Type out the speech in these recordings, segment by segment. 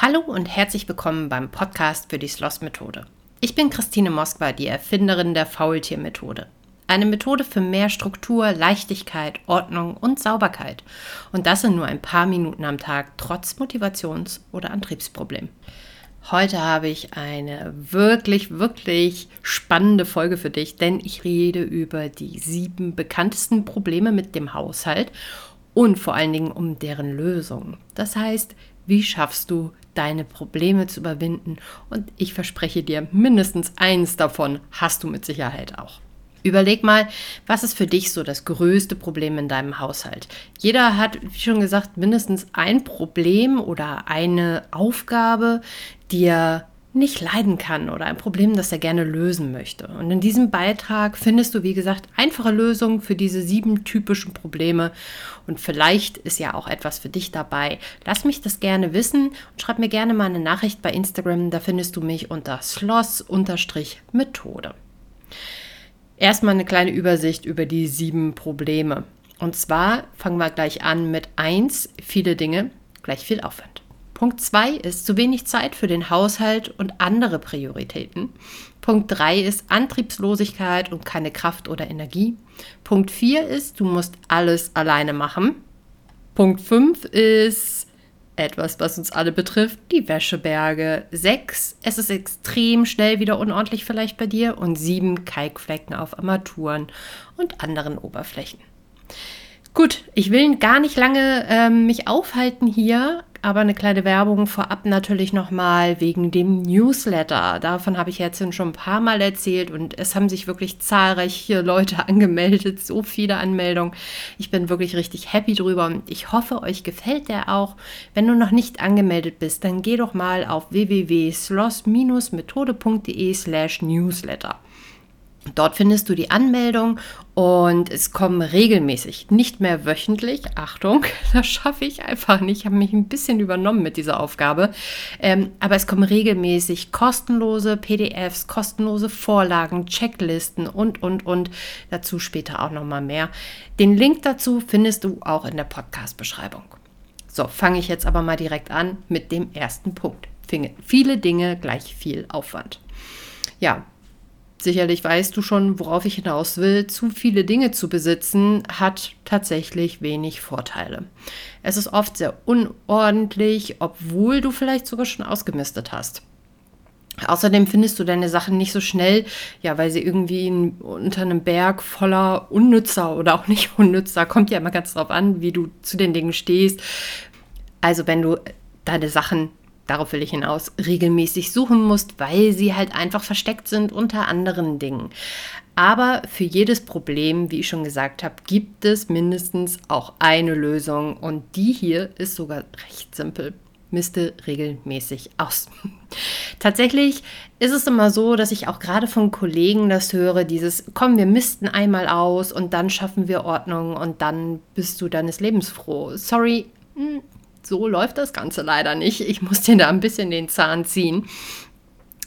Hallo und herzlich willkommen beim Podcast für die Sloss-Methode. Ich bin Christine Moskwa, die Erfinderin der Faultier-Methode. Eine Methode für mehr Struktur, Leichtigkeit, Ordnung und Sauberkeit. Und das in nur ein paar Minuten am Tag, trotz Motivations- oder Antriebsproblem. Heute habe ich eine wirklich, wirklich spannende Folge für dich, denn ich rede über die sieben bekanntesten Probleme mit dem Haushalt und vor allen Dingen um deren Lösung. Das heißt, wie schaffst du deine Probleme zu überwinden. Und ich verspreche dir, mindestens eins davon hast du mit Sicherheit auch. Überleg mal, was ist für dich so das größte Problem in deinem Haushalt? Jeder hat, wie schon gesagt, mindestens ein Problem oder eine Aufgabe, die er nicht leiden kann oder ein Problem, das er gerne lösen möchte. Und in diesem Beitrag findest du, wie gesagt, einfache Lösungen für diese sieben typischen Probleme. Und vielleicht ist ja auch etwas für dich dabei. Lass mich das gerne wissen und schreib mir gerne mal eine Nachricht bei Instagram. Da findest du mich unter sloss-methode. Erstmal eine kleine Übersicht über die sieben Probleme. Und zwar fangen wir gleich an mit eins: viele Dinge, gleich viel Aufwand. Punkt 2 ist zu wenig Zeit für den Haushalt und andere Prioritäten. Punkt 3 ist Antriebslosigkeit und keine Kraft oder Energie. Punkt 4 ist, du musst alles alleine machen. Punkt 5 ist etwas, was uns alle betrifft, die Wäscheberge. 6, es ist extrem schnell wieder unordentlich vielleicht bei dir. Und 7, Kalkflecken auf Armaturen und anderen Oberflächen. Gut, ich will gar nicht lange ähm, mich aufhalten hier, aber eine kleine Werbung vorab natürlich nochmal wegen dem Newsletter. Davon habe ich jetzt schon ein paar Mal erzählt und es haben sich wirklich zahlreiche Leute angemeldet, so viele Anmeldungen. Ich bin wirklich richtig happy drüber und ich hoffe, euch gefällt der auch. Wenn du noch nicht angemeldet bist, dann geh doch mal auf www.sloss-methode.de slash newsletter. Dort findest du die Anmeldung und es kommen regelmäßig, nicht mehr wöchentlich. Achtung, das schaffe ich einfach nicht. Ich habe mich ein bisschen übernommen mit dieser Aufgabe. Ähm, aber es kommen regelmäßig kostenlose PDFs, kostenlose Vorlagen, Checklisten und, und, und. Dazu später auch nochmal mehr. Den Link dazu findest du auch in der Podcast-Beschreibung. So, fange ich jetzt aber mal direkt an mit dem ersten Punkt. Viele Dinge gleich viel Aufwand. Ja, Sicherlich weißt du schon, worauf ich hinaus will. Zu viele Dinge zu besitzen hat tatsächlich wenig Vorteile. Es ist oft sehr unordentlich, obwohl du vielleicht sogar schon ausgemistet hast. Außerdem findest du deine Sachen nicht so schnell, ja, weil sie irgendwie in, unter einem Berg voller Unnützer oder auch nicht Unnützer, kommt ja immer ganz drauf an, wie du zu den Dingen stehst. Also wenn du deine Sachen darauf will ich hinaus, regelmäßig suchen musst, weil sie halt einfach versteckt sind unter anderen Dingen. Aber für jedes Problem, wie ich schon gesagt habe, gibt es mindestens auch eine Lösung und die hier ist sogar recht simpel. Miste regelmäßig aus. Tatsächlich ist es immer so, dass ich auch gerade von Kollegen das höre, dieses, komm, wir misten einmal aus und dann schaffen wir Ordnung und dann bist du deines Lebens froh. Sorry, hm, so läuft das Ganze leider nicht. Ich muss dir da ein bisschen den Zahn ziehen.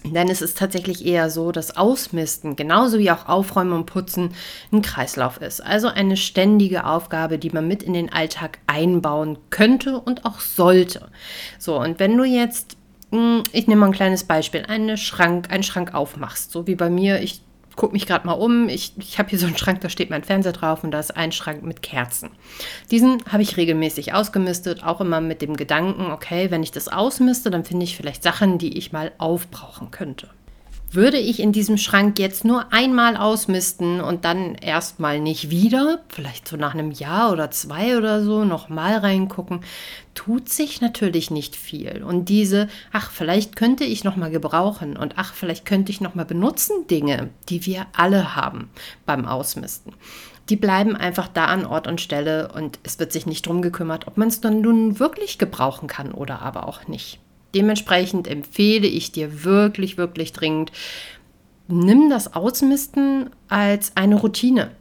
Denn es ist tatsächlich eher so, dass Ausmisten, genauso wie auch Aufräumen und Putzen, ein Kreislauf ist. Also eine ständige Aufgabe, die man mit in den Alltag einbauen könnte und auch sollte. So, und wenn du jetzt, hm, ich nehme mal ein kleines Beispiel, einen Schrank, einen Schrank aufmachst, so wie bei mir, ich gucke mich gerade mal um. Ich, ich habe hier so einen Schrank, da steht mein Fernseher drauf und da ist ein Schrank mit Kerzen. Diesen habe ich regelmäßig ausgemistet, auch immer mit dem Gedanken, okay, wenn ich das ausmiste, dann finde ich vielleicht Sachen, die ich mal aufbrauchen könnte. Würde ich in diesem Schrank jetzt nur einmal ausmisten und dann erstmal nicht wieder, vielleicht so nach einem Jahr oder zwei oder so, nochmal reingucken, tut sich natürlich nicht viel. Und diese, ach, vielleicht könnte ich nochmal gebrauchen und ach, vielleicht könnte ich nochmal benutzen Dinge, die wir alle haben beim Ausmisten. Die bleiben einfach da an Ort und Stelle und es wird sich nicht drum gekümmert, ob man es dann nun wirklich gebrauchen kann oder aber auch nicht. Dementsprechend empfehle ich dir wirklich, wirklich dringend, nimm das Ausmisten als eine Routine.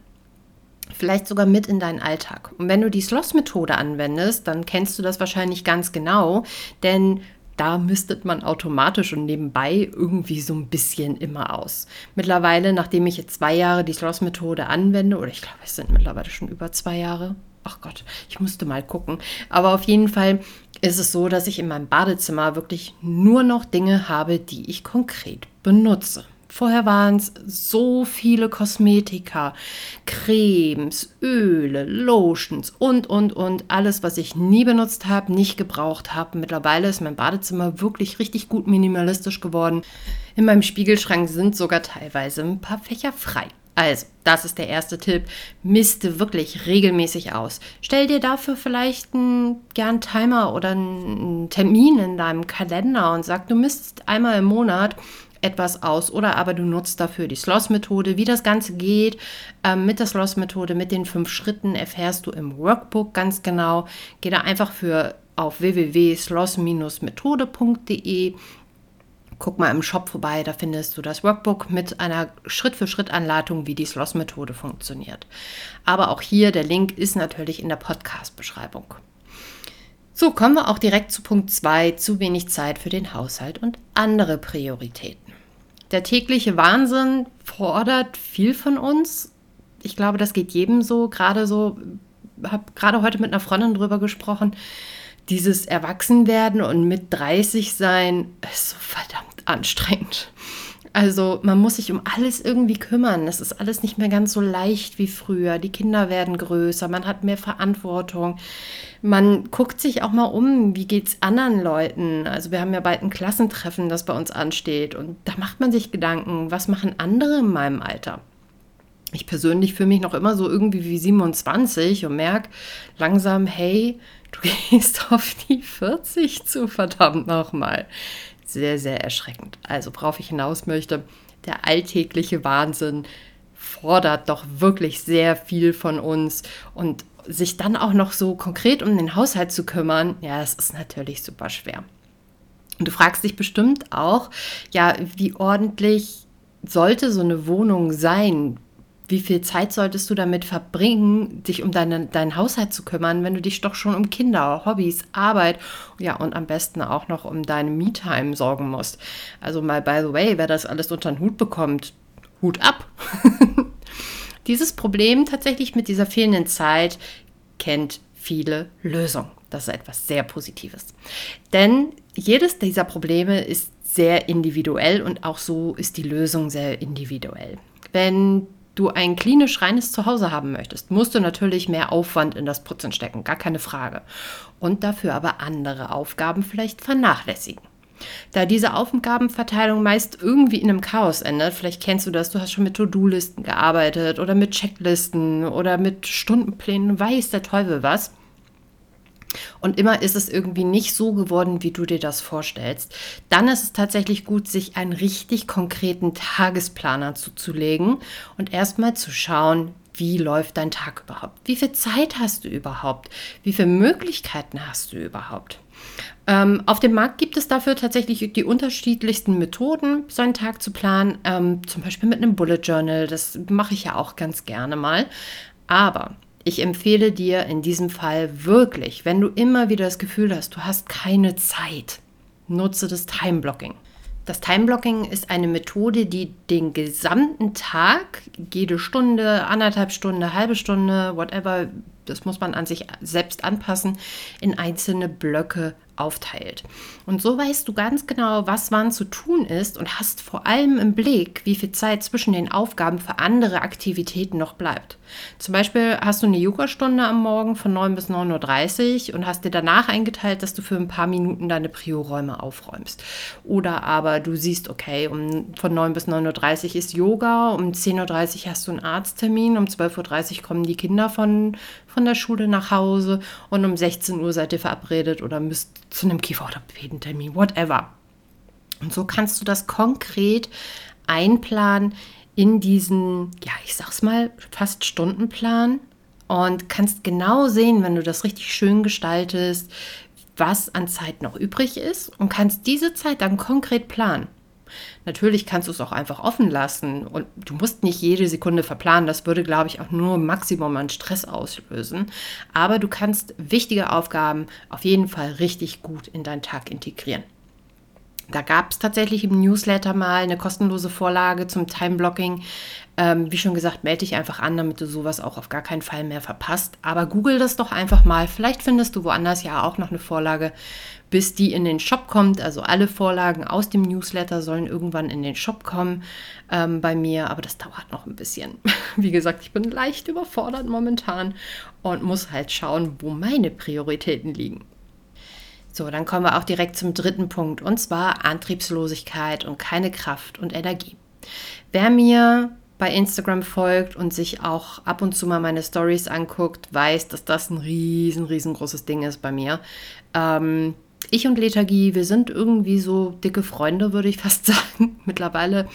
Vielleicht sogar mit in deinen Alltag. Und wenn du die Sloss-Methode anwendest, dann kennst du das wahrscheinlich ganz genau, denn da mistet man automatisch und nebenbei irgendwie so ein bisschen immer aus. Mittlerweile, nachdem ich jetzt zwei Jahre die Sloss-Methode anwende, oder ich glaube, es sind mittlerweile schon über zwei Jahre, ach Gott, ich musste mal gucken. Aber auf jeden Fall ist es so, dass ich in meinem Badezimmer wirklich nur noch Dinge habe, die ich konkret benutze. Vorher waren es so viele Kosmetika, Cremes, Öle, Lotions und, und, und. Alles, was ich nie benutzt habe, nicht gebraucht habe. Mittlerweile ist mein Badezimmer wirklich richtig gut minimalistisch geworden. In meinem Spiegelschrank sind sogar teilweise ein paar Fächer frei. Also, das ist der erste Tipp. Miste wirklich regelmäßig aus. Stell dir dafür vielleicht einen, einen Timer oder einen Termin in deinem Kalender und sag, du misst einmal im Monat etwas aus oder aber du nutzt dafür die Sloss-Methode. Wie das Ganze geht ähm, mit der Sloss-Methode, mit den fünf Schritten, erfährst du im Workbook ganz genau. Geh da einfach für auf www.sloss-methode.de. Guck mal im Shop vorbei, da findest du das Workbook mit einer Schritt-für-Schritt-Anleitung, wie die Sloss-Methode funktioniert. Aber auch hier, der Link ist natürlich in der Podcast-Beschreibung. So kommen wir auch direkt zu Punkt 2, zu wenig Zeit für den Haushalt und andere Prioritäten. Der tägliche Wahnsinn fordert viel von uns. Ich glaube, das geht jedem so. Gerade so, habe gerade heute mit einer Freundin drüber gesprochen. Dieses Erwachsenwerden und mit 30 sein ist so verdammt anstrengend. Also man muss sich um alles irgendwie kümmern. Es ist alles nicht mehr ganz so leicht wie früher. Die Kinder werden größer, man hat mehr Verantwortung. Man guckt sich auch mal um, wie geht es anderen Leuten. Also wir haben ja bald ein Klassentreffen, das bei uns ansteht. Und da macht man sich Gedanken, was machen andere in meinem Alter? Ich persönlich fühle mich noch immer so irgendwie wie 27 und merke langsam, hey, du gehst auf die 40 zu, verdammt nochmal sehr, sehr erschreckend. Also worauf ich hinaus möchte, der alltägliche Wahnsinn fordert doch wirklich sehr viel von uns und sich dann auch noch so konkret um den Haushalt zu kümmern, ja, das ist natürlich super schwer. Und du fragst dich bestimmt auch, ja, wie ordentlich sollte so eine Wohnung sein? Wie viel Zeit solltest du damit verbringen, dich um deine, deinen Haushalt zu kümmern, wenn du dich doch schon um Kinder, Hobbys, Arbeit, ja und am besten auch noch um deine Me-Time sorgen musst. Also mal by the way, wer das alles unter den Hut bekommt, Hut ab. Dieses Problem tatsächlich mit dieser fehlenden Zeit kennt viele Lösungen. Das ist etwas sehr Positives. Denn jedes dieser Probleme ist sehr individuell und auch so ist die Lösung sehr individuell. Wenn du ein klinisch reines Zuhause haben möchtest, musst du natürlich mehr Aufwand in das Putzen stecken, gar keine Frage. Und dafür aber andere Aufgaben vielleicht vernachlässigen. Da diese Aufgabenverteilung meist irgendwie in einem Chaos endet, vielleicht kennst du das, du hast schon mit To-Do-Listen gearbeitet oder mit Checklisten oder mit Stundenplänen, weiß der Teufel was, und immer ist es irgendwie nicht so geworden, wie du dir das vorstellst, dann ist es tatsächlich gut, sich einen richtig konkreten Tagesplaner zuzulegen und erstmal zu schauen, wie läuft dein Tag überhaupt? Wie viel Zeit hast du überhaupt? Wie viele Möglichkeiten hast du überhaupt? Ähm, auf dem Markt gibt es dafür tatsächlich die unterschiedlichsten Methoden, so einen Tag zu planen. Ähm, zum Beispiel mit einem Bullet Journal. Das mache ich ja auch ganz gerne mal. Aber ich empfehle dir in diesem Fall wirklich, wenn du immer wieder das Gefühl hast, du hast keine Zeit, nutze das Time-Blocking. Das Time-Blocking ist eine Methode, die den gesamten Tag, jede Stunde, anderthalb Stunde, halbe Stunde, whatever, das muss man an sich selbst anpassen, in einzelne Blöcke aufteilt. Und so weißt du ganz genau, was wann zu tun ist und hast vor allem im Blick, wie viel Zeit zwischen den Aufgaben für andere Aktivitäten noch bleibt. Zum Beispiel hast du eine Yoga-Stunde am Morgen von 9 bis 9.30 Uhr und hast dir danach eingeteilt, dass du für ein paar Minuten deine Prio-Räume aufräumst. Oder aber du siehst, okay, um, von 9 bis 9.30 Uhr ist Yoga, um 10.30 Uhr hast du einen Arzttermin, um 12.30 Uhr kommen die Kinder von, von der Schule nach Hause und um 16 Uhr seid ihr verabredet oder müsst zu einem Kieferorthopädentermin, whatever. Und so kannst du das konkret einplanen in diesen, ja, ich sag's mal, fast Stundenplan und kannst genau sehen, wenn du das richtig schön gestaltest, was an Zeit noch übrig ist und kannst diese Zeit dann konkret planen. Natürlich kannst du es auch einfach offen lassen und du musst nicht jede Sekunde verplanen. Das würde, glaube ich, auch nur Maximum an Stress auslösen. Aber du kannst wichtige Aufgaben auf jeden Fall richtig gut in deinen Tag integrieren. Da gab es tatsächlich im Newsletter mal eine kostenlose Vorlage zum Time-Blocking. Ähm, wie schon gesagt, melde dich einfach an, damit du sowas auch auf gar keinen Fall mehr verpasst. Aber google das doch einfach mal. Vielleicht findest du woanders ja auch noch eine Vorlage, bis die in den Shop kommt. Also alle Vorlagen aus dem Newsletter sollen irgendwann in den Shop kommen ähm, bei mir. Aber das dauert noch ein bisschen. Wie gesagt, ich bin leicht überfordert momentan und muss halt schauen, wo meine Prioritäten liegen. So, dann kommen wir auch direkt zum dritten Punkt und zwar Antriebslosigkeit und keine Kraft und Energie. Wer mir bei Instagram folgt und sich auch ab und zu mal meine Stories anguckt, weiß, dass das ein riesen, riesengroßes Ding ist bei mir. Ähm, ich und Lethargie, wir sind irgendwie so dicke Freunde, würde ich fast sagen. Mittlerweile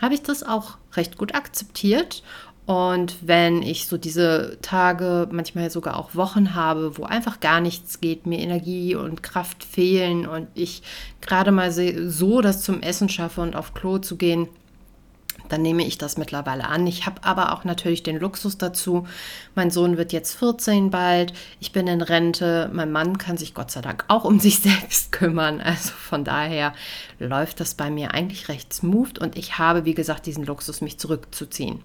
habe ich das auch recht gut akzeptiert und wenn ich so diese Tage, manchmal sogar auch Wochen habe, wo einfach gar nichts geht, mir Energie und Kraft fehlen und ich gerade mal so das zum Essen schaffe und auf Klo zu gehen, dann nehme ich das mittlerweile an. Ich habe aber auch natürlich den Luxus dazu. Mein Sohn wird jetzt 14 bald. Ich bin in Rente. Mein Mann kann sich Gott sei Dank auch um sich selbst kümmern. Also von daher läuft das bei mir eigentlich recht smooth und ich habe, wie gesagt, diesen Luxus, mich zurückzuziehen.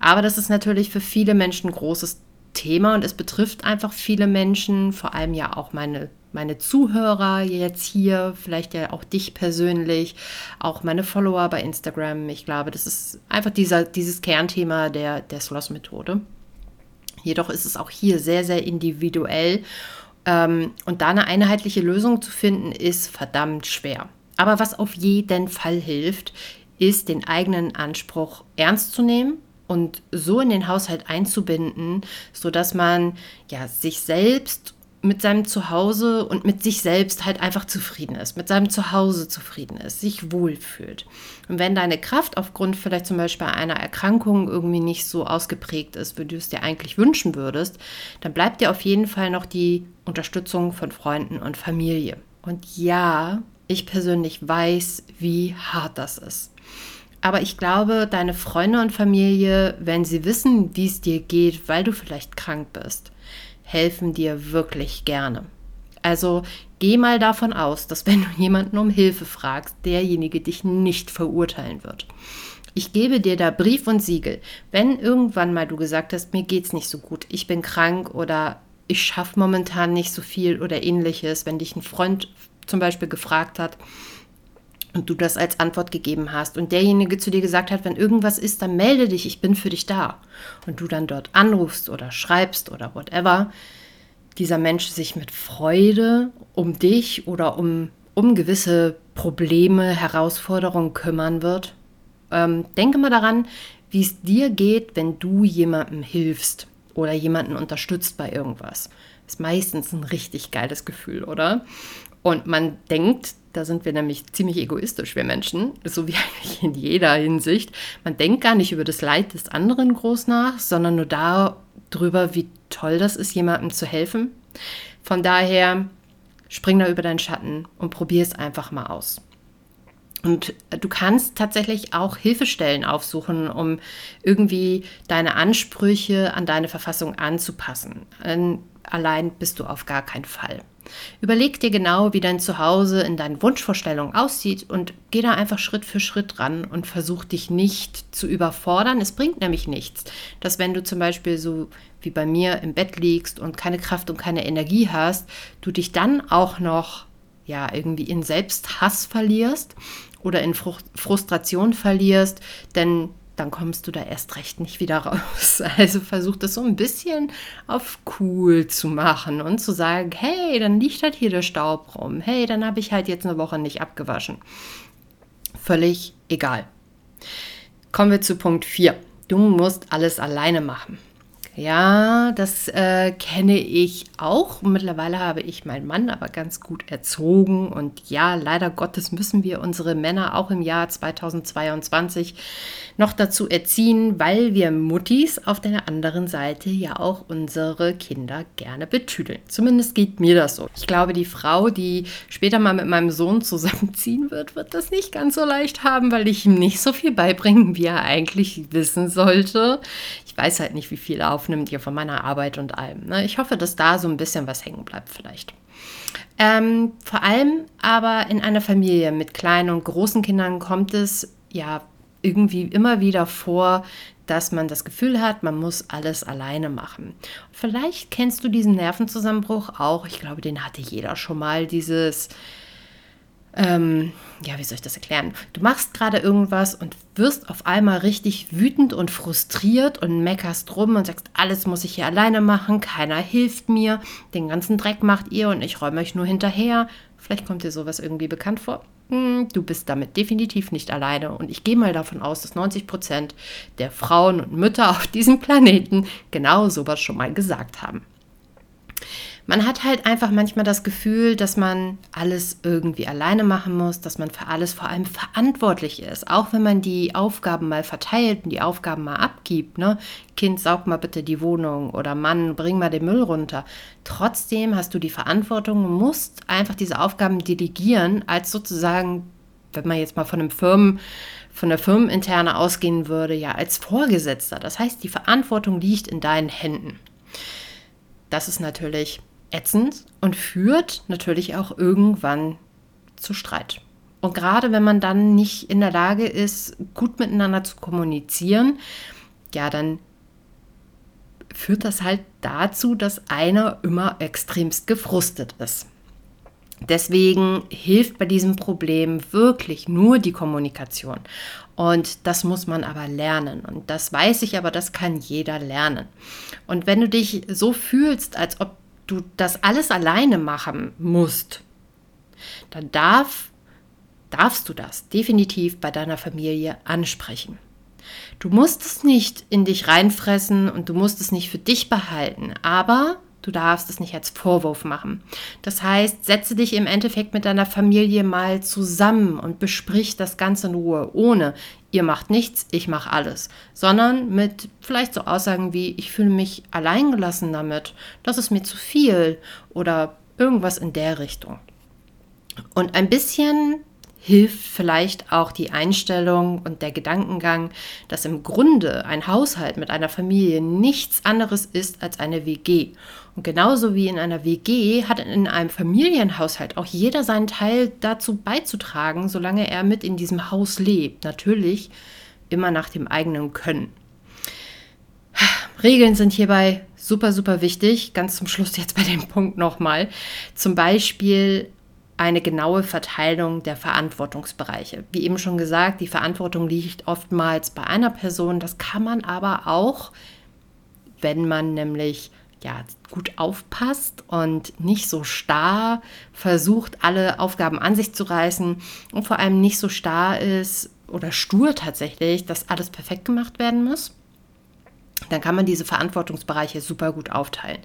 Aber das ist natürlich für viele Menschen ein großes Thema und es betrifft einfach viele Menschen, vor allem ja auch meine, meine Zuhörer jetzt hier, vielleicht ja auch dich persönlich, auch meine Follower bei Instagram. Ich glaube, das ist einfach dieser, dieses Kernthema der, der Sloss-Methode. Jedoch ist es auch hier sehr, sehr individuell ähm, und da eine einheitliche Lösung zu finden, ist verdammt schwer. Aber was auf jeden Fall hilft, ist den eigenen Anspruch ernst zu nehmen und so in den Haushalt einzubinden, sodass man ja sich selbst mit seinem Zuhause und mit sich selbst halt einfach zufrieden ist, mit seinem Zuhause zufrieden ist, sich wohlfühlt. Und wenn deine Kraft aufgrund vielleicht zum Beispiel einer Erkrankung irgendwie nicht so ausgeprägt ist, wie du es dir eigentlich wünschen würdest, dann bleibt dir auf jeden Fall noch die Unterstützung von Freunden und Familie. Und ja, ich persönlich weiß, wie hart das ist. Aber ich glaube, deine Freunde und Familie, wenn sie wissen, wie es dir geht, weil du vielleicht krank bist, helfen dir wirklich gerne. Also geh mal davon aus, dass wenn du jemanden um Hilfe fragst, derjenige dich nicht verurteilen wird. Ich gebe dir da Brief und Siegel. Wenn irgendwann mal du gesagt hast, mir geht's nicht so gut, ich bin krank oder ich schaffe momentan nicht so viel oder ähnliches, wenn dich ein Freund zum Beispiel gefragt hat, und du das als Antwort gegeben hast und derjenige zu dir gesagt hat, wenn irgendwas ist, dann melde dich, ich bin für dich da. Und du dann dort anrufst oder schreibst oder whatever, dieser Mensch sich mit Freude um dich oder um, um gewisse Probleme, Herausforderungen kümmern wird. Ähm, denke mal daran, wie es dir geht, wenn du jemandem hilfst oder jemanden unterstützt bei irgendwas. Ist meistens ein richtig geiles Gefühl, oder? Und man denkt, da sind wir nämlich ziemlich egoistisch, wir Menschen, so wie eigentlich in jeder Hinsicht. Man denkt gar nicht über das Leid des anderen groß nach, sondern nur darüber, wie toll das ist, jemandem zu helfen. Von daher spring da über deinen Schatten und probier es einfach mal aus. Und du kannst tatsächlich auch Hilfestellen aufsuchen, um irgendwie deine Ansprüche an deine Verfassung anzupassen. Allein bist du auf gar keinen Fall. Überleg dir genau, wie dein Zuhause in deinen Wunschvorstellungen aussieht und geh da einfach Schritt für Schritt ran und versuch dich nicht zu überfordern. Es bringt nämlich nichts, dass wenn du zum Beispiel so wie bei mir im Bett liegst und keine Kraft und keine Energie hast, du dich dann auch noch ja irgendwie in Selbsthass verlierst oder in Frustration verlierst, denn dann kommst du da erst recht nicht wieder raus. Also versuch das so ein bisschen auf cool zu machen und zu sagen, hey, dann liegt halt hier der Staub rum. Hey, dann habe ich halt jetzt eine Woche nicht abgewaschen. Völlig egal. Kommen wir zu Punkt 4. Du musst alles alleine machen. Ja, das äh, kenne ich auch. Mittlerweile habe ich meinen Mann aber ganz gut erzogen. Und ja, leider Gottes müssen wir unsere Männer auch im Jahr 2022 noch dazu erziehen, weil wir Muttis auf der anderen Seite ja auch unsere Kinder gerne betüdeln. Zumindest geht mir das so. Ich glaube, die Frau, die später mal mit meinem Sohn zusammenziehen wird, wird das nicht ganz so leicht haben, weil ich ihm nicht so viel beibringen, wie er eigentlich wissen sollte. Ich weiß halt nicht, wie viel er aufnimmt hier von meiner Arbeit und allem. Ne? Ich hoffe, dass da so ein bisschen was hängen bleibt vielleicht. Ähm, vor allem aber in einer Familie mit kleinen und großen Kindern kommt es ja irgendwie immer wieder vor, dass man das Gefühl hat, man muss alles alleine machen. Vielleicht kennst du diesen Nervenzusammenbruch auch. Ich glaube, den hatte jeder schon mal. Dieses, ähm, ja, wie soll ich das erklären? Du machst gerade irgendwas und wirst auf einmal richtig wütend und frustriert und meckerst rum und sagst, alles muss ich hier alleine machen, keiner hilft mir, den ganzen Dreck macht ihr und ich räume euch nur hinterher. Vielleicht kommt dir sowas irgendwie bekannt vor. Hm, du bist damit definitiv nicht alleine. Und ich gehe mal davon aus, dass 90 Prozent der Frauen und Mütter auf diesem Planeten genau sowas schon mal gesagt haben. Man hat halt einfach manchmal das Gefühl, dass man alles irgendwie alleine machen muss, dass man für alles vor allem verantwortlich ist. Auch wenn man die Aufgaben mal verteilt und die Aufgaben mal abgibt. Ne? Kind, saug mal bitte die Wohnung oder Mann, bring mal den Müll runter. Trotzdem hast du die Verantwortung und musst einfach diese Aufgaben delegieren, als sozusagen, wenn man jetzt mal von einem Firmen von der Firmeninterne ausgehen würde, ja als Vorgesetzter. Das heißt, die Verantwortung liegt in deinen Händen. Das ist natürlich ätzend und führt natürlich auch irgendwann zu Streit. Und gerade wenn man dann nicht in der Lage ist, gut miteinander zu kommunizieren, ja, dann führt das halt dazu, dass einer immer extremst gefrustet ist. Deswegen hilft bei diesem Problem wirklich nur die Kommunikation. Und das muss man aber lernen. Und das weiß ich aber, das kann jeder lernen. Und wenn du dich so fühlst, als ob du das alles alleine machen musst, dann darf, darfst du das definitiv bei deiner Familie ansprechen. Du musst es nicht in dich reinfressen und du musst es nicht für dich behalten, aber du darfst es nicht als Vorwurf machen. Das heißt, setze dich im Endeffekt mit deiner Familie mal zusammen und besprich das Ganze in Ruhe, ohne ihr macht nichts, ich mache alles, sondern mit vielleicht so Aussagen wie, ich fühle mich alleingelassen damit, das ist mir zu viel oder irgendwas in der Richtung. Und ein bisschen hilft vielleicht auch die Einstellung und der Gedankengang, dass im Grunde ein Haushalt mit einer Familie nichts anderes ist als eine WG. Und genauso wie in einer WG hat in einem Familienhaushalt auch jeder seinen Teil dazu beizutragen, solange er mit in diesem Haus lebt. Natürlich immer nach dem eigenen Können. Regeln sind hierbei super, super wichtig. Ganz zum Schluss jetzt bei dem Punkt nochmal. Zum Beispiel eine genaue Verteilung der Verantwortungsbereiche. Wie eben schon gesagt, die Verantwortung liegt oftmals bei einer Person. Das kann man aber auch, wenn man nämlich ja, gut aufpasst und nicht so starr versucht, alle Aufgaben an sich zu reißen und vor allem nicht so starr ist oder stur tatsächlich, dass alles perfekt gemacht werden muss dann kann man diese Verantwortungsbereiche super gut aufteilen.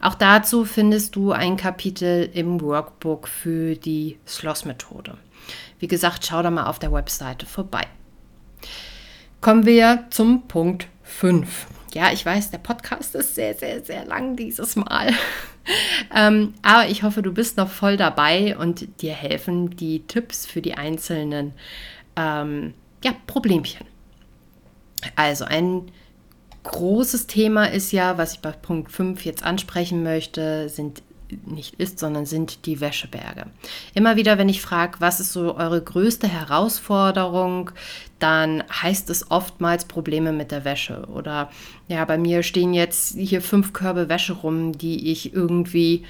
Auch dazu findest du ein Kapitel im Workbook für die Sloss-Methode. Wie gesagt, schau da mal auf der Webseite vorbei. Kommen wir zum Punkt 5. Ja, ich weiß, der Podcast ist sehr, sehr, sehr lang dieses Mal. ähm, aber ich hoffe, du bist noch voll dabei und dir helfen die Tipps für die einzelnen ähm, ja, Problemchen. Also ein großes Thema ist ja, was ich bei Punkt 5 jetzt ansprechen möchte, sind nicht ist, sondern sind die Wäscheberge. Immer wieder, wenn ich frage, was ist so eure größte Herausforderung, dann heißt es oftmals Probleme mit der Wäsche. Oder ja, bei mir stehen jetzt hier fünf Körbe Wäsche rum, die ich irgendwie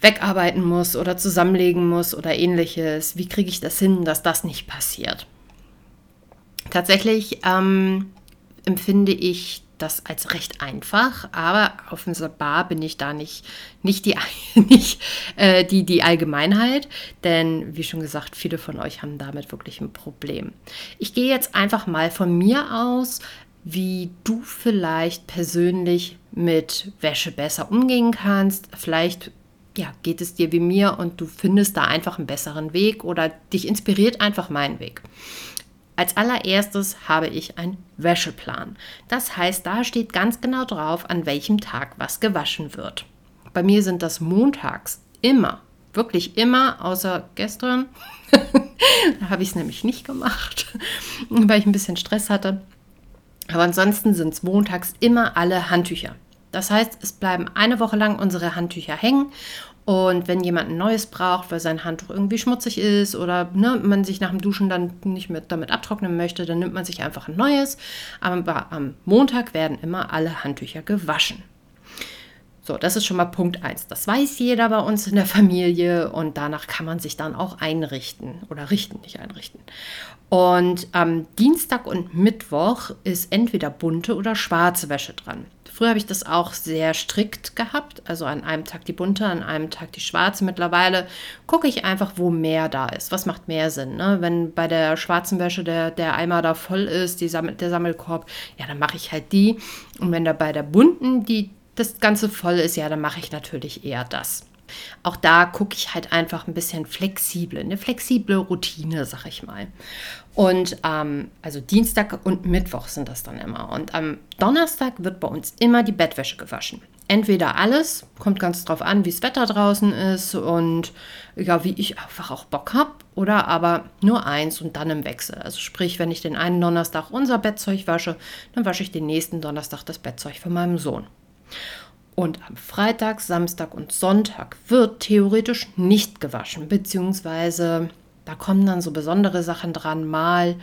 wegarbeiten muss oder zusammenlegen muss oder ähnliches. Wie kriege ich das hin, dass das nicht passiert? Tatsächlich ähm, empfinde ich das als recht einfach, aber offenbar bin ich da nicht, nicht, die, nicht äh, die, die Allgemeinheit, denn wie schon gesagt, viele von euch haben damit wirklich ein Problem. Ich gehe jetzt einfach mal von mir aus, wie du vielleicht persönlich mit Wäsche besser umgehen kannst. Vielleicht ja, geht es dir wie mir und du findest da einfach einen besseren Weg oder dich inspiriert einfach mein Weg. Als allererstes habe ich einen Wäscheplan. Das heißt, da steht ganz genau drauf, an welchem Tag was gewaschen wird. Bei mir sind das montags immer, wirklich immer, außer gestern. da habe ich es nämlich nicht gemacht, weil ich ein bisschen Stress hatte. Aber ansonsten sind es montags immer alle Handtücher. Das heißt, es bleiben eine Woche lang unsere Handtücher hängen Und wenn jemand ein neues braucht, weil sein Handtuch irgendwie schmutzig ist oder ne, man sich nach dem Duschen dann nicht mehr damit abtrocknen möchte, dann nimmt man sich einfach ein neues. Aber am Montag werden immer alle Handtücher gewaschen. So, das ist schon mal Punkt 1. Das weiß jeder bei uns in der Familie und danach kann man sich dann auch einrichten oder richten, nicht einrichten. Und am Dienstag und Mittwoch ist entweder bunte oder schwarze Wäsche dran. Früher habe ich das auch sehr strikt gehabt, also an einem Tag die bunte, an einem Tag die schwarze. Mittlerweile gucke ich einfach, wo mehr da ist. Was macht mehr Sinn? Ne? Wenn bei der schwarzen Wäsche der, der Eimer da voll ist, die Sammel, der Sammelkorb, ja, dann mache ich halt die. Und wenn da bei der bunten die das Ganze voll ist, ja, dann mache ich natürlich eher das. Auch da gucke ich halt einfach ein bisschen flexibel, eine flexible Routine, sag ich mal. Und ähm, also Dienstag und Mittwoch sind das dann immer. Und am Donnerstag wird bei uns immer die Bettwäsche gewaschen. Entweder alles, kommt ganz drauf an, wie das Wetter draußen ist und ja, wie ich einfach auch Bock habe, oder aber nur eins und dann im Wechsel. Also sprich, wenn ich den einen Donnerstag unser Bettzeug wasche, dann wasche ich den nächsten Donnerstag das Bettzeug von meinem Sohn. Und am Freitag, Samstag und Sonntag wird theoretisch nicht gewaschen, beziehungsweise da kommen dann so besondere Sachen dran, mal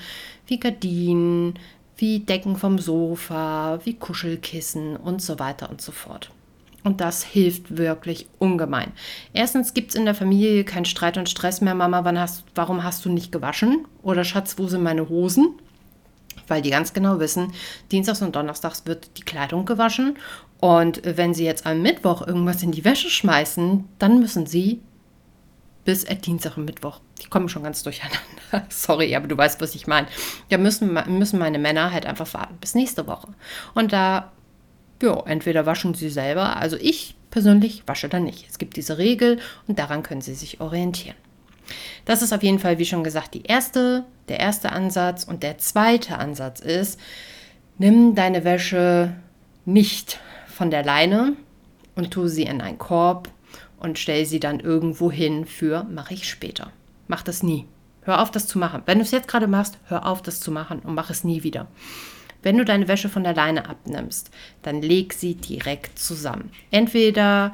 wie Gardinen, wie Decken vom Sofa, wie Kuschelkissen und so weiter und so fort. Und das hilft wirklich ungemein. Erstens gibt es in der Familie keinen Streit und Stress mehr. Mama, hast, warum hast du nicht gewaschen? Oder Schatz, wo sind meine Hosen? Weil die ganz genau wissen, Dienstags und Donnerstags wird die Kleidung gewaschen. Und wenn sie jetzt am Mittwoch irgendwas in die Wäsche schmeißen, dann müssen sie bis äh, Dienstag und Mittwoch, die kommen schon ganz durcheinander. Sorry, aber du weißt, was ich meine. Da müssen, müssen meine Männer halt einfach warten bis nächste Woche. Und da, ja, entweder waschen sie selber, also ich persönlich wasche dann nicht. Es gibt diese Regel und daran können sie sich orientieren. Das ist auf jeden Fall, wie schon gesagt, die erste, der erste Ansatz. Und der zweite Ansatz ist, nimm deine Wäsche nicht von der Leine und tu sie in einen Korb und stell sie dann irgendwo hin für mache ich später. Mach das nie. Hör auf, das zu machen. Wenn du es jetzt gerade machst, hör auf, das zu machen und mach es nie wieder. Wenn du deine Wäsche von der Leine abnimmst, dann leg sie direkt zusammen. Entweder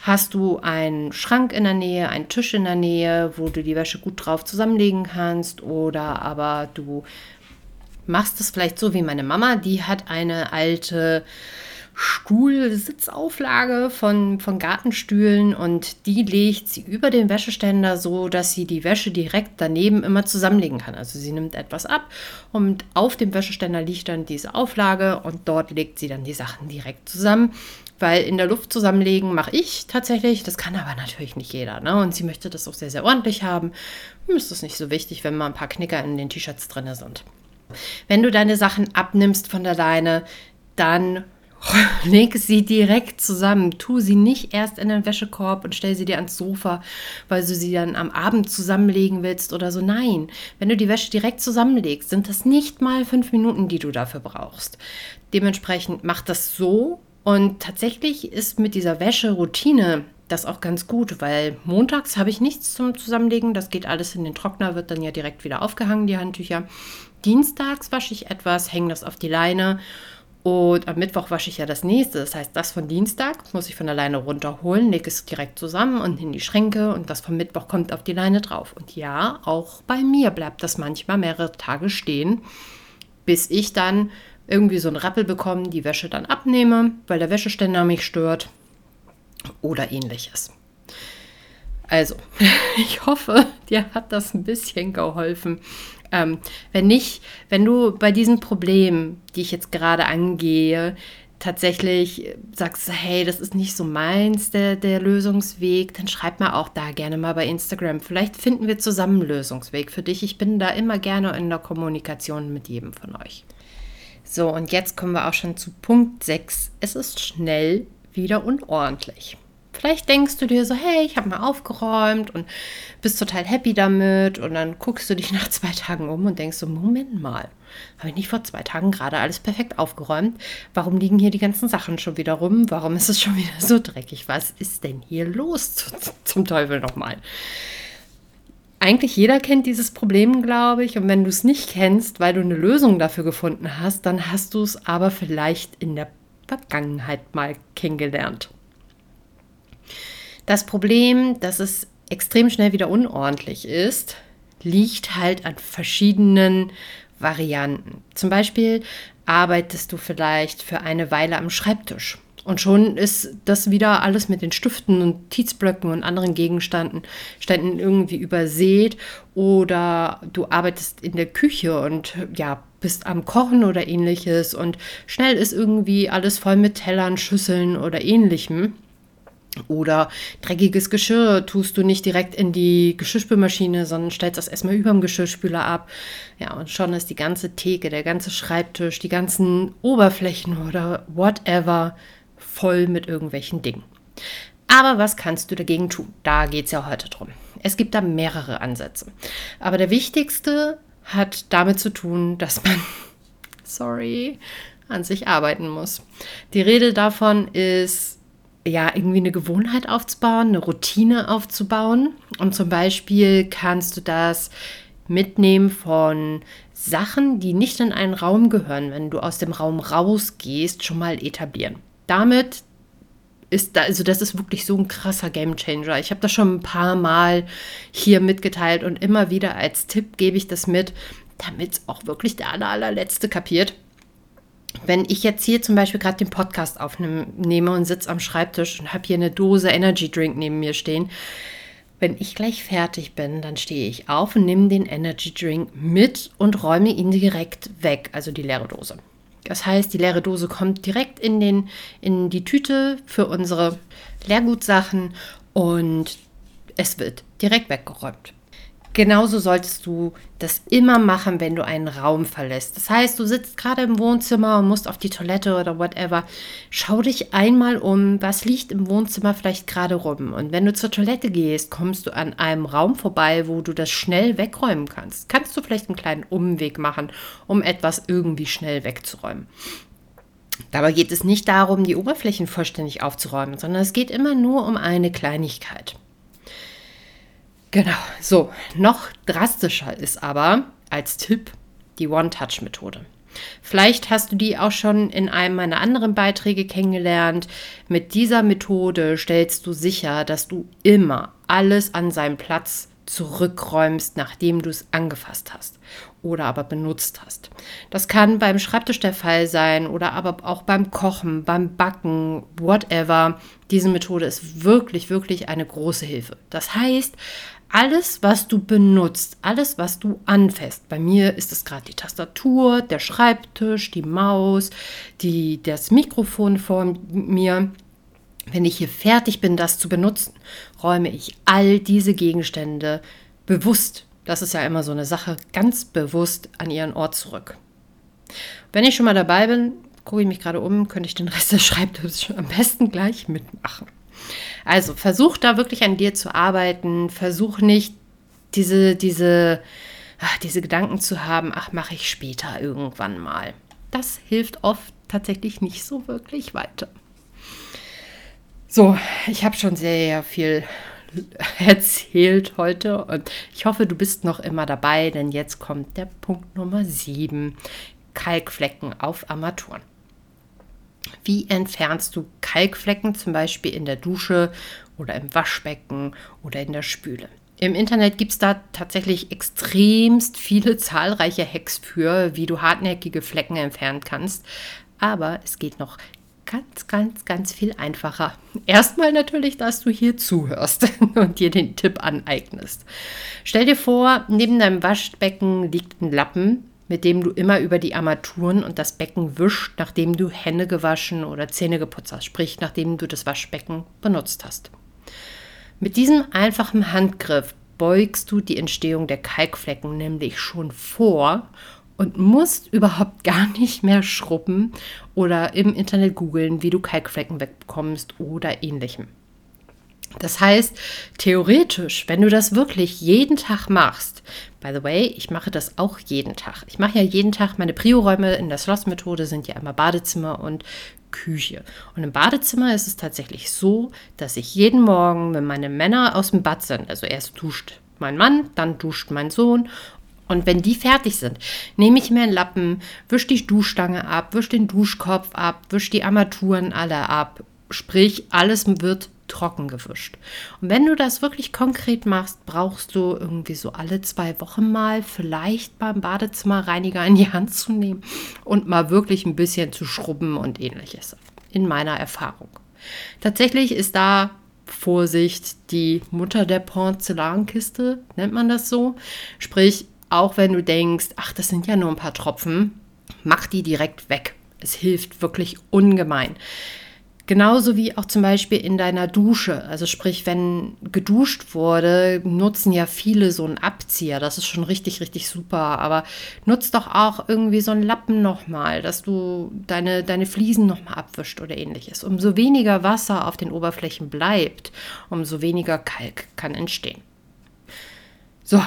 Hast du einen Schrank in der Nähe, einen Tisch in der Nähe, wo du die Wäsche gut drauf zusammenlegen kannst? Oder aber du machst es vielleicht so wie meine Mama, die hat eine alte Stuhlsitzauflage von, von Gartenstühlen und die legt sie über den Wäscheständer so, dass sie die Wäsche direkt daneben immer zusammenlegen kann. Also sie nimmt etwas ab und auf dem Wäscheständer liegt dann diese Auflage und dort legt sie dann die Sachen direkt zusammen. Weil in der Luft zusammenlegen mache ich tatsächlich, das kann aber natürlich nicht jeder. Ne? Und sie möchte das auch sehr, sehr ordentlich haben. Mir ist das nicht so wichtig, wenn mal ein paar Knicker in den T-Shirts drin sind. Wenn du deine Sachen abnimmst von der Leine, dann leg sie direkt zusammen. Tu sie nicht erst in den Wäschekorb und stell sie dir ans Sofa, weil du sie dann am Abend zusammenlegen willst oder so. Nein, wenn du die Wäsche direkt zusammenlegst, sind das nicht mal fünf Minuten, die du dafür brauchst. Dementsprechend mach das so, und tatsächlich ist mit dieser Wäsche-Routine das auch ganz gut, weil montags habe ich nichts zum Zusammenlegen. Das geht alles in den Trockner, wird dann ja direkt wieder aufgehangen, die Handtücher. Dienstags wasche ich etwas, hänge das auf die Leine und am Mittwoch wasche ich ja das nächste. Das heißt, das von Dienstag muss ich von der Leine runterholen, lege es direkt zusammen und in die Schränke und das vom Mittwoch kommt auf die Leine drauf. Und ja, auch bei mir bleibt das manchmal mehrere Tage stehen, bis ich dann irgendwie so einen Rappel bekommen, die Wäsche dann abnehme, weil der Wäscheständer mich stört oder ähnliches. Also, ich hoffe, dir hat das ein bisschen geholfen. Ähm, wenn nicht, wenn du bei diesen Problemen, die ich jetzt gerade angehe, tatsächlich sagst, hey, das ist nicht so meins, der, der Lösungsweg, dann schreib mir auch da gerne mal bei Instagram. Vielleicht finden wir zusammen einen Lösungsweg für dich. Ich bin da immer gerne in der Kommunikation mit jedem von euch. So, und jetzt kommen wir auch schon zu Punkt 6. Es ist schnell wieder unordentlich. Vielleicht denkst du dir so, hey, ich habe mal aufgeräumt und bist total happy damit und dann guckst du dich nach zwei Tagen um und denkst so, Moment mal, habe ich nicht vor zwei Tagen gerade alles perfekt aufgeräumt? Warum liegen hier die ganzen Sachen schon wieder rum? Warum ist es schon wieder so dreckig? Was ist denn hier los zum Teufel nochmal? Eigentlich jeder kennt dieses Problem, glaube ich. Und wenn du es nicht kennst, weil du eine Lösung dafür gefunden hast, dann hast du es aber vielleicht in der Vergangenheit mal kennengelernt. Das Problem, dass es extrem schnell wieder unordentlich ist, liegt halt an verschiedenen Varianten. Zum Beispiel arbeitest du vielleicht für eine Weile am Schreibtisch und schon ist das wieder alles mit den Stiften und Notizblöcken und anderen Gegenständen Ständen irgendwie übersät. Oder du arbeitest in der Küche und ja, bist am Kochen oder ähnliches. Und schnell ist irgendwie alles voll mit Tellern, Schüsseln oder ähnlichem. Oder dreckiges Geschirr tust du nicht direkt in die Geschirrspülmaschine, sondern stellst das erstmal über dem Geschirrspüler ab. Ja, und schon ist die ganze Theke, der ganze Schreibtisch, die ganzen Oberflächen oder whatever voll mit irgendwelchen Dingen. Aber was kannst du dagegen tun? Da geht es ja heute drum. Es gibt da mehrere Ansätze. Aber der wichtigste hat damit zu tun, dass man, sorry, an sich arbeiten muss. Die Rede davon ist, ja, irgendwie eine Gewohnheit aufzubauen, eine Routine aufzubauen. Und zum Beispiel kannst du das mitnehmen von Sachen, die nicht in einen Raum gehören, wenn du aus dem Raum rausgehst, schon mal etablieren damit ist da, also das ist wirklich so ein krasser Gamechanger. Ich habe das schon ein paar Mal hier mitgeteilt und immer wieder als Tipp gebe ich das mit, damit es auch wirklich der aller, allerletzte kapiert. Wenn ich jetzt hier zum Beispiel gerade den Podcast aufnehme und sitze am Schreibtisch und habe hier eine Dose Energy Drink neben mir stehen, wenn ich gleich fertig bin, dann stehe ich auf und nehme den Energy Drink mit und räume ihn direkt weg, also die leere Dose. Das heißt, die leere Dose kommt direkt in, den, in die Tüte für unsere Leergutsachen und es wird direkt weggeräumt. Genauso solltest du das immer machen, wenn du einen Raum verlässt. Das heißt, du sitzt gerade im Wohnzimmer und musst auf die Toilette oder whatever. Schau dich einmal um, was liegt im Wohnzimmer vielleicht gerade rum. Und wenn du zur Toilette gehst, kommst du an einem Raum vorbei, wo du das schnell wegräumen kannst. Kannst du vielleicht einen kleinen Umweg machen, um etwas irgendwie schnell wegzuräumen. Dabei geht es nicht darum, die Oberflächen vollständig aufzuräumen, sondern es geht immer nur um eine Kleinigkeit. Genau, so, noch drastischer ist aber als Tipp die One-Touch-Methode. Vielleicht hast du die auch schon in einem meiner anderen Beiträge kennengelernt. Mit dieser Methode stellst du sicher, dass du immer alles an seinem Platz zurückräumst, nachdem du es angefasst hast oder aber benutzt hast. Das kann beim Schreibtisch der Fall sein oder aber auch beim Kochen, beim Backen, whatever. Diese Methode ist wirklich, wirklich eine große Hilfe. Das heißt, alles, was du benutzt, alles, was du anfasst. Bei mir ist es gerade die Tastatur, der Schreibtisch, die Maus, die, das Mikrofon vor mir. Wenn ich hier fertig bin, das zu benutzen, räume ich all diese Gegenstände bewusst, das ist ja immer so eine Sache, ganz bewusst an ihren Ort zurück. Wenn ich schon mal dabei bin, gucke ich mich gerade um, könnte ich den Rest des Schreibtisches am besten gleich mitmachen. Also versuch da wirklich an dir zu arbeiten. Versuch nicht diese, diese, ach, diese Gedanken zu haben, ach, mache ich später irgendwann mal. Das hilft oft tatsächlich nicht so wirklich weiter. So, ich habe schon sehr viel erzählt heute und ich hoffe, du bist noch immer dabei, denn jetzt kommt der Punkt Nummer 7, Kalkflecken auf Armaturen. Wie entfernst du Kalkflecken zum Beispiel in der Dusche oder im Waschbecken oder in der Spüle? Im Internet gibt es da tatsächlich extremst viele zahlreiche Hacks für, wie du hartnäckige Flecken entfernen kannst. Aber es geht noch ganz, ganz, ganz viel einfacher. Erstmal natürlich, dass du hier zuhörst und dir den Tipp aneignest. Stell dir vor, neben deinem Waschbecken liegt ein Lappen, mit dem du immer über die Armaturen und das Becken wischst, nachdem du Hände gewaschen oder Zähne geputzt hast, sprich nachdem du das Waschbecken benutzt hast. Mit diesem einfachen Handgriff beugst du die Entstehung der Kalkflecken nämlich schon vor und musst überhaupt gar nicht mehr schrubben oder im Internet googeln, wie du Kalkflecken wegbekommst oder ähnlichem. Das heißt, theoretisch, wenn du das wirklich jeden Tag machst, by the way, ich mache das auch jeden Tag. Ich mache ja jeden Tag meine Prio-Räume in der Schlossmethode sind ja immer Badezimmer und Küche. Und im Badezimmer ist es tatsächlich so, dass ich jeden Morgen, wenn meine Männer aus dem Bad sind, also erst duscht mein Mann, dann duscht mein Sohn und wenn die fertig sind, nehme ich mir einen Lappen, wisch die Duschstange ab, wisch den Duschkopf ab, wisch die Armaturen alle ab. Sprich, alles wird trocken gewischt. Und wenn du das wirklich konkret machst, brauchst du irgendwie so alle zwei Wochen mal vielleicht beim Badezimmerreiniger in die Hand zu nehmen und mal wirklich ein bisschen zu schrubben und ähnliches. In meiner Erfahrung. Tatsächlich ist da Vorsicht die Mutter der Porzellankiste, nennt man das so. Sprich, auch wenn du denkst, ach, das sind ja nur ein paar Tropfen, mach die direkt weg. Es hilft wirklich ungemein. Genauso wie auch zum Beispiel in deiner Dusche. Also sprich, wenn geduscht wurde, nutzen ja viele so einen Abzieher. Das ist schon richtig, richtig super. Aber nutzt doch auch irgendwie so einen Lappen nochmal, dass du deine, deine Fliesen nochmal abwischt oder ähnliches. Umso weniger Wasser auf den Oberflächen bleibt, umso weniger Kalk kann entstehen. So,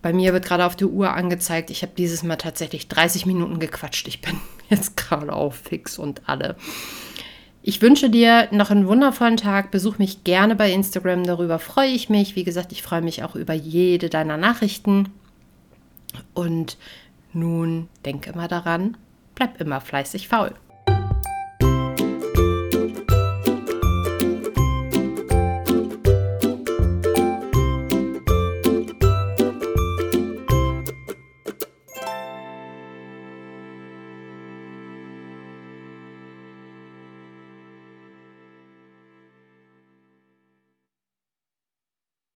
bei mir wird gerade auf der Uhr angezeigt, ich habe dieses Mal tatsächlich 30 Minuten gequatscht. Ich bin jetzt gerade auch fix und alle. Ich wünsche dir noch einen wundervollen Tag. Besuch mich gerne bei Instagram. Darüber freue ich mich. Wie gesagt, ich freue mich auch über jede deiner Nachrichten. Und nun denk immer daran, bleib immer fleißig faul.